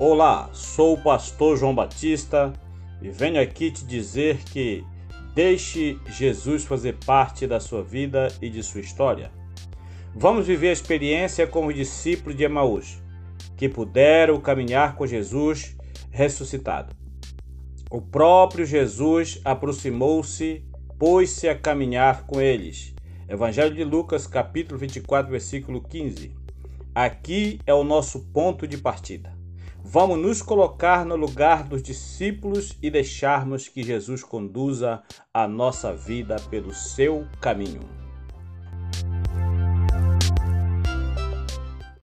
Olá, sou o pastor João Batista e venho aqui te dizer que deixe Jesus fazer parte da sua vida e de sua história. Vamos viver a experiência como os discípulos de Emaús, que puderam caminhar com Jesus ressuscitado. O próprio Jesus aproximou-se, pôs-se a caminhar com eles. Evangelho de Lucas, capítulo 24, versículo 15. Aqui é o nosso ponto de partida. Vamos nos colocar no lugar dos discípulos e deixarmos que Jesus conduza a nossa vida pelo seu caminho.